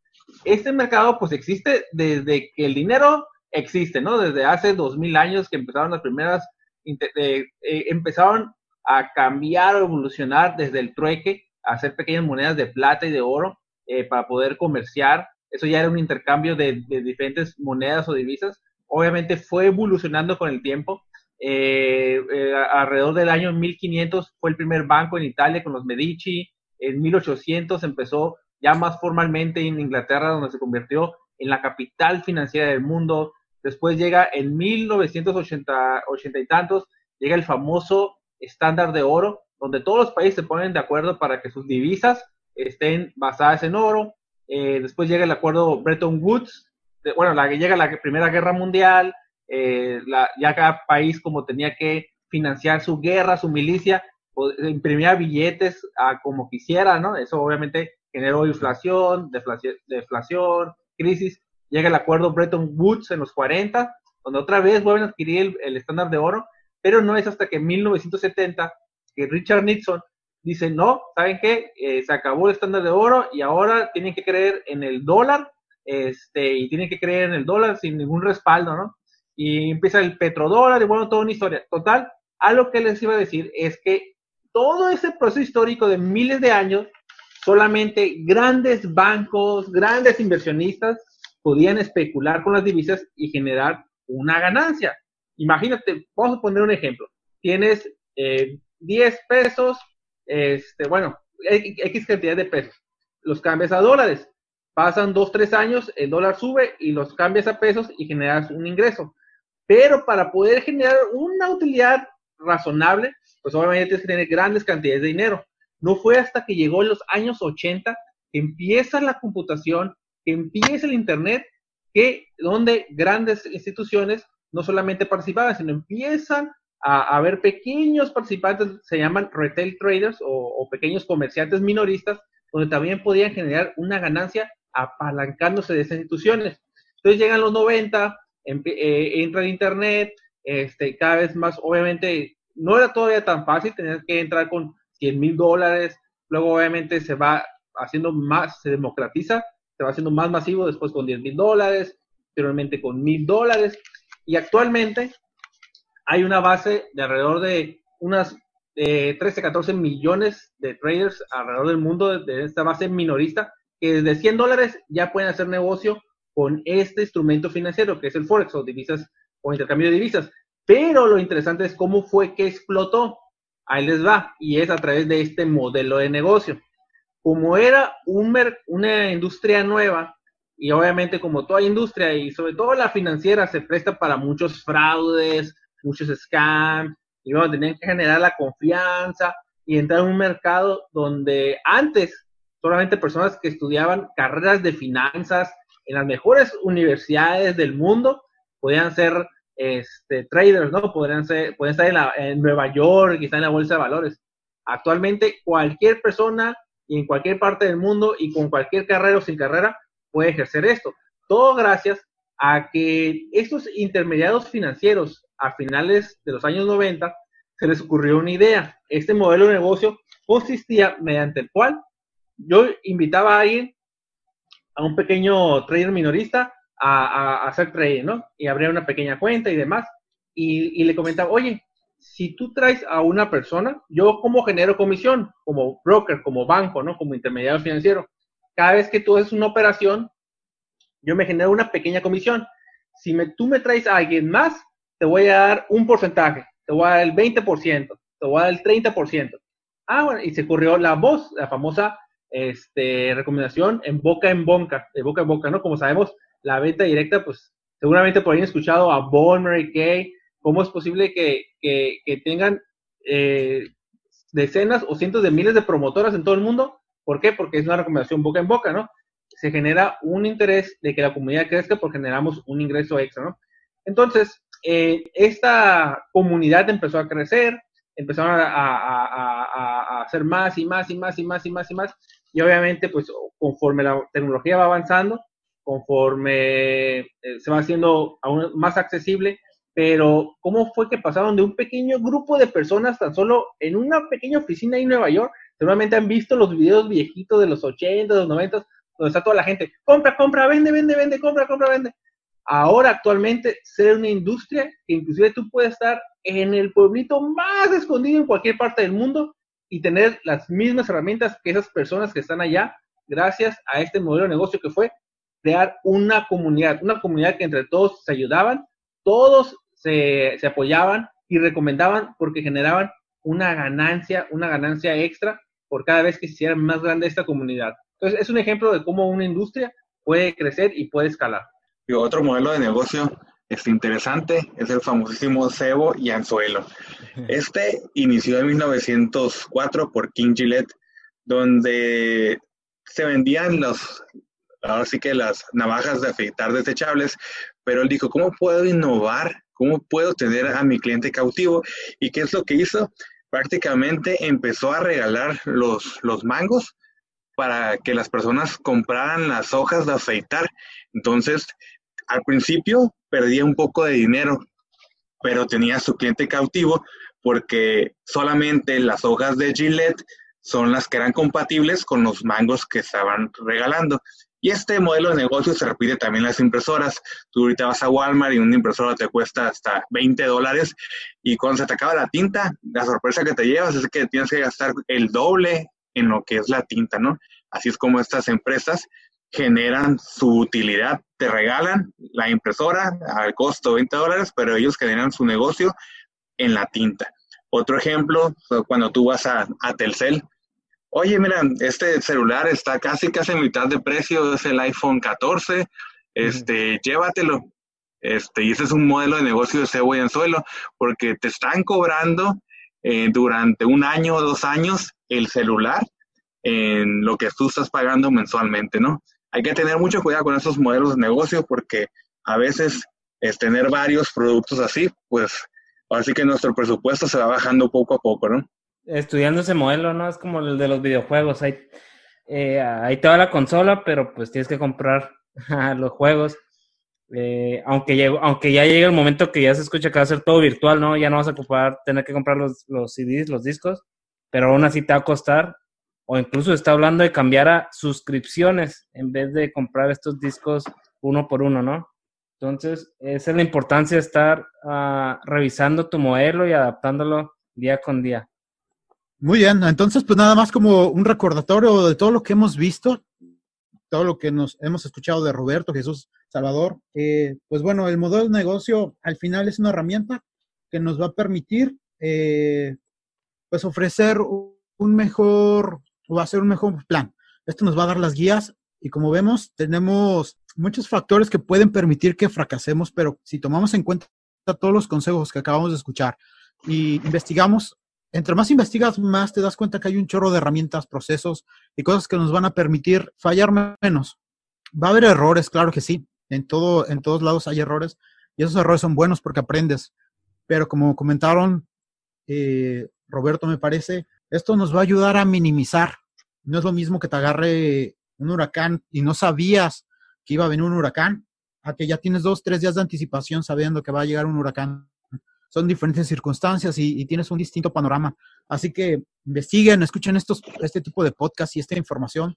Este mercado pues existe desde que el dinero existe, ¿no? Desde hace dos mil años que empezaron las primeras, eh, empezaron a cambiar o evolucionar desde el trueque a hacer pequeñas monedas de plata y de oro eh, para poder comerciar. Eso ya era un intercambio de, diferentes monedas o divisas. Obviamente fue evolucionando con el tiempo. Eh, alrededor del año 1500 fue el primer banco en Italia con los Medici. En 1800 empezó ya más formalmente en Inglaterra, donde se convirtió en la capital financiera del mundo. Después llega en 1980 y tantos, llega el famoso estándar de oro, donde todos los países se ponen de acuerdo para que sus divisas estén basadas en oro. Eh, después llega el acuerdo Bretton Woods, bueno, la, llega la Primera Guerra Mundial, eh, ya cada país como tenía que financiar su guerra, su milicia, pues, imprimía billetes a como quisiera, ¿no? Eso obviamente generó inflación, deflación, deflación crisis llega el acuerdo Bretton Woods en los 40, donde otra vez vuelven a adquirir el, estándar de oro, pero no es hasta que en 1970 que Richard Nixon dice, no, ¿saben qué? Eh, se acabó el estándar de oro y ahora tienen que creer en el dólar, este, y tienen que creer en el dólar sin ningún respaldo, ¿no? Y empieza el petrodólar y bueno, toda una historia. Total, a lo que les iba a decir es que todo ese proceso histórico de miles de años, solamente grandes bancos, grandes inversionistas podían especular con las divisas y generar una ganancia. Imagínate, vamos a poner un ejemplo. Tienes 10 eh, pesos, este, bueno, X cantidad de pesos. Los cambias a dólares. Pasan 2, 3 años, el dólar sube y los cambias a pesos y generas un ingreso. Pero para poder generar una utilidad razonable, pues obviamente tienes que tener grandes cantidades de dinero. No fue hasta que llegó en los años 80 que empieza la computación que empiece el Internet, que donde grandes instituciones no solamente participaban, sino empiezan a haber pequeños participantes, se llaman retail traders o, pequeños comerciantes minoristas, donde también podían generar una ganancia apalancándose de esas instituciones. Entonces llegan los 90, eh, entra el Internet, este, cada vez más, obviamente, no era todavía tan fácil, tener que entrar con 100 mil dólares, luego obviamente se va haciendo más, se democratiza se va haciendo más masivo después con 10 mil dólares, posteriormente con mil dólares, y actualmente hay una base de alrededor de unas 13, 14 millones de traders alrededor del mundo de, esta base minorista, que desde 100 dólares ya pueden hacer negocio con este instrumento financiero, que es el Forex o divisas o intercambio de divisas. Pero lo interesante es cómo fue que explotó. Ahí les va, y es a través de este modelo de negocio como era una industria nueva, y obviamente como toda industria y sobre todo la financiera se presta para muchos fraudes, muchos scams, y bueno, tenían que generar la confianza y entrar en un mercado donde antes solamente personas que estudiaban carreras de finanzas en las mejores universidades del mundo podían ser este, traders, ¿no? Podrían, ser, podían estar en, en Nueva York, quizá en la bolsa de valores. Actualmente cualquier persona y en cualquier parte del mundo y con cualquier carrera o sin carrera puede ejercer esto. Todo gracias a que estos intermediarios financieros a finales de los años 90 se les ocurrió una idea. Este modelo de negocio consistía mediante el cual yo invitaba a alguien, a un pequeño trader minorista, a, hacer trading, ¿no? Y abría una pequeña cuenta y demás. Y, y, le comentaba, oye, si tú traes a una persona, yo como genero comisión, como broker, como banco, ¿no? Como intermediario financiero. Cada vez que tú haces una operación, yo me genero una pequeña comisión. Si me, tú me traes a alguien más, te voy a dar un porcentaje, te voy a dar el 20%, te voy a dar el 30%. Ah, bueno, y se corrió la voz, la famosa este, recomendación en boca en boca, de boca en boca, ¿no? Como sabemos, la venta directa, pues seguramente por ahí han escuchado a Bon, Mary Kay, cómo es posible que, que, tengan eh, decenas o cientos de miles de promotoras en todo el mundo. ¿Por qué? Porque es una recomendación boca en boca, ¿no? Se genera un interés de que la comunidad crezca porque generamos un ingreso extra. Entonces, eh, esta comunidad empezó a crecer, empezaron a, hacer más y más y más y más y más y más. Y obviamente, pues conforme la tecnología va avanzando, conforme eh, se va haciendo aún más accesible, pero ¿cómo fue que pasaron de un pequeño grupo de personas tan solo en una pequeña oficina en Nueva York? Seguramente han visto los videos viejitos de los 80, de los 90, donde está toda la gente, compra, compra, vende, vende, vende, compra, compra, vende. Ahora actualmente ser una industria que inclusive tú puedes estar en el pueblito más escondido en cualquier parte del mundo y tener las mismas herramientas que esas personas que están allá, gracias a este modelo de negocio que fue crear una comunidad, una comunidad que entre todos se ayudaban, todos se, se apoyaban y recomendaban porque generaban una ganancia, una ganancia extra por cada vez que se hiciera más grande esta comunidad. Entonces, es un ejemplo de cómo una industria puede crecer y puede escalar. Y otro modelo de negocio este, interesante es el famosísimo cebo y anzuelo. [laughs] Este inició en 1904 por King Gillette, donde se vendían los, ahora sí que las navajas de afeitar desechables, pero él dijo, ¿cómo puedo innovar? ¿Cómo puedo tener a mi cliente cautivo? ¿Y qué es lo que hizo? Prácticamente empezó a regalar los, los mangos para que las personas compraran las hojas de afeitar. Entonces, al principio perdía un poco de dinero, pero tenía su cliente cautivo porque solamente las hojas de Gillette son las que eran compatibles con los mangos que estaban regalando. Y este modelo de negocio se repite también en las impresoras. Tú ahorita vas a Walmart y una impresora te cuesta hasta 20 dólares y cuando se te acaba la tinta, la sorpresa que te llevas es que tienes que gastar el doble en lo que es la tinta, ¿no? Así es como estas empresas generan su utilidad. Te regalan la impresora al costo de 20 dólares, pero ellos generan su negocio en la tinta. Otro ejemplo, cuando tú vas a, Telcel, oye, mira, este celular está casi, casi en mitad de precio, es el iPhone 14, este, llévatelo. Este, y ese es un modelo de negocio de cebo y anzuelo, porque te están cobrando eh, durante un año o dos años el celular en lo que tú estás pagando mensualmente, ¿no? hay que tener mucho cuidado con esos modelos de negocio porque a veces es tener varios productos así, pues así que nuestro presupuesto se va bajando poco a poco, ¿no? Estudiando ese modelo, ¿no? Es como el de los videojuegos. Hay, eh, te va la consola, pero pues tienes que comprar [laughs] los juegos. Eh, aunque, aunque ya llegue el momento que ya se escucha que va a ser todo virtual, ¿no? Ya no vas a ocupar, tener que comprar los, los CDs, los discos, pero aún así te va a costar o incluso está hablando de cambiar a suscripciones en vez de comprar estos discos uno por uno, ¿no? Entonces, esa es la importancia de estar ah, revisando tu modelo y adaptándolo día con día. Muy bien, entonces pues nada más como un recordatorio de todo lo que hemos visto, todo lo que nos hemos escuchado de Roberto, Jesús, Salvador. Eh, pues bueno, el modelo de negocio al final es una herramienta que nos va a permitir eh, pues ofrecer un mejor va a ser un mejor plan. Esto nos va a dar las guías y como vemos, tenemos muchos factores que pueden permitir que fracasemos, pero si tomamos en cuenta todos los consejos que acabamos de escuchar y investigamos, entre más investigas, más te das cuenta que hay un chorro de herramientas, procesos y cosas que nos van a permitir fallar menos. Va a haber errores, claro que sí. En, todo, en todos lados hay errores y esos errores son buenos porque aprendes. Pero como comentaron eh, Roberto, me parece, esto nos va a ayudar a minimizar. No es lo mismo que te agarre un huracán y no sabías que iba a venir un huracán, a que ya tienes dos, tres días de anticipación sabiendo que va a llegar un huracán. Son diferentes circunstancias y, tienes un distinto panorama. Así que investiguen, escuchen estos, este tipo de podcast y esta información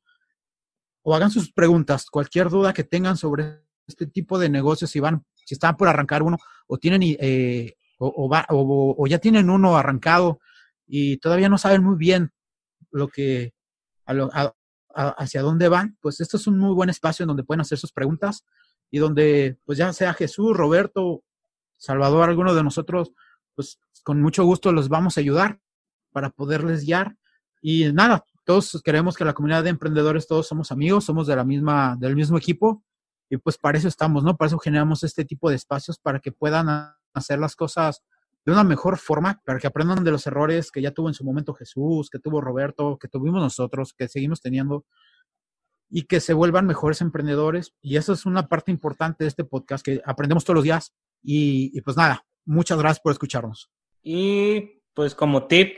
o hagan sus preguntas, cualquier duda que tengan sobre este tipo de negocios, si van, si están por arrancar uno o tienen eh, o, o, ya tienen uno arrancado y todavía no saben muy bien lo que hacia dónde van, pues esto es un muy buen espacio en donde pueden hacer sus preguntas y donde, pues ya sea Jesús, Roberto, Salvador, alguno de nosotros, pues con mucho gusto los vamos a ayudar para poderles guiar. Y nada, todos queremos que la comunidad de emprendedores, todos somos amigos, somos de la misma, del mismo equipo y pues para eso estamos, ¿no? Para eso generamos este tipo de espacios para que puedan hacer las cosas de una mejor forma, para que aprendan de los errores que ya tuvo en su momento Jesús, que tuvo Roberto, que tuvimos nosotros, que seguimos teniendo y que se vuelvan mejores emprendedores. Y eso es una parte importante de este podcast, que aprendemos todos los días. Y, pues nada, muchas gracias por escucharnos. Y pues como tip,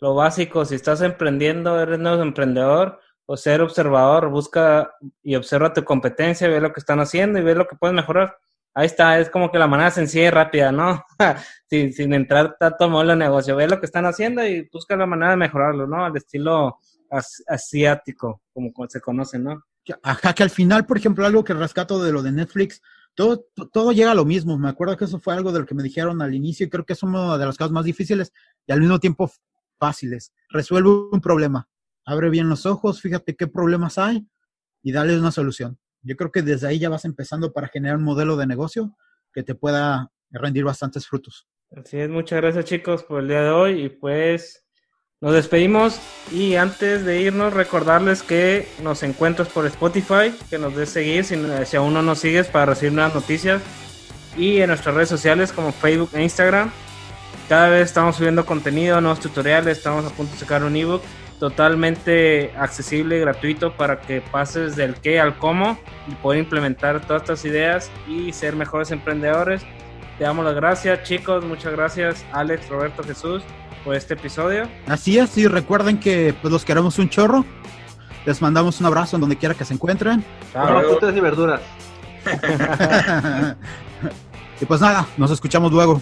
lo básico, si estás emprendiendo, eres nuevo emprendedor o ser observador, busca y observa tu competencia, ve lo que están haciendo y ve lo que puedes mejorar. Ahí está, es como que la manera sencilla y rápida, ¿no? [laughs] sin, sin entrar tanto modo en el negocio. Ve lo que están haciendo y busca la manera de mejorarlo, ¿no? Al estilo asiático, como se conoce, ¿no? Ajá, que al final, por ejemplo, algo que rescato de lo de Netflix, todo, todo llega a lo mismo. Me acuerdo que eso fue algo de lo que me dijeron al inicio y creo que es uno de los casos más difíciles y al mismo tiempo fáciles. Resuelve un problema, abre bien los ojos, fíjate qué problemas hay y dale una solución. Yo creo que desde ahí ya vas empezando para generar un modelo de negocio que te pueda rendir bastantes frutos. Así es, muchas gracias chicos por el día de hoy y pues nos despedimos y antes de irnos recordarles que nos encuentras por Spotify, que nos des seguir si, si aún no nos sigues para recibir nuevas noticias y en nuestras redes sociales como Facebook e Instagram. Cada vez estamos subiendo contenido, nuevos tutoriales, estamos a punto de sacar un ebook totalmente accesible y gratuito para que pases del qué al cómo y poder implementar todas estas ideas y ser mejores emprendedores. Te damos las gracias, chicos. Muchas gracias, Alex, Roberto, Jesús por este episodio. Así es, y recuerden que pues los queremos un chorro. Les mandamos un abrazo en donde quiera que se encuentren. frutas y verduras. [laughs] y pues nada, nos escuchamos luego.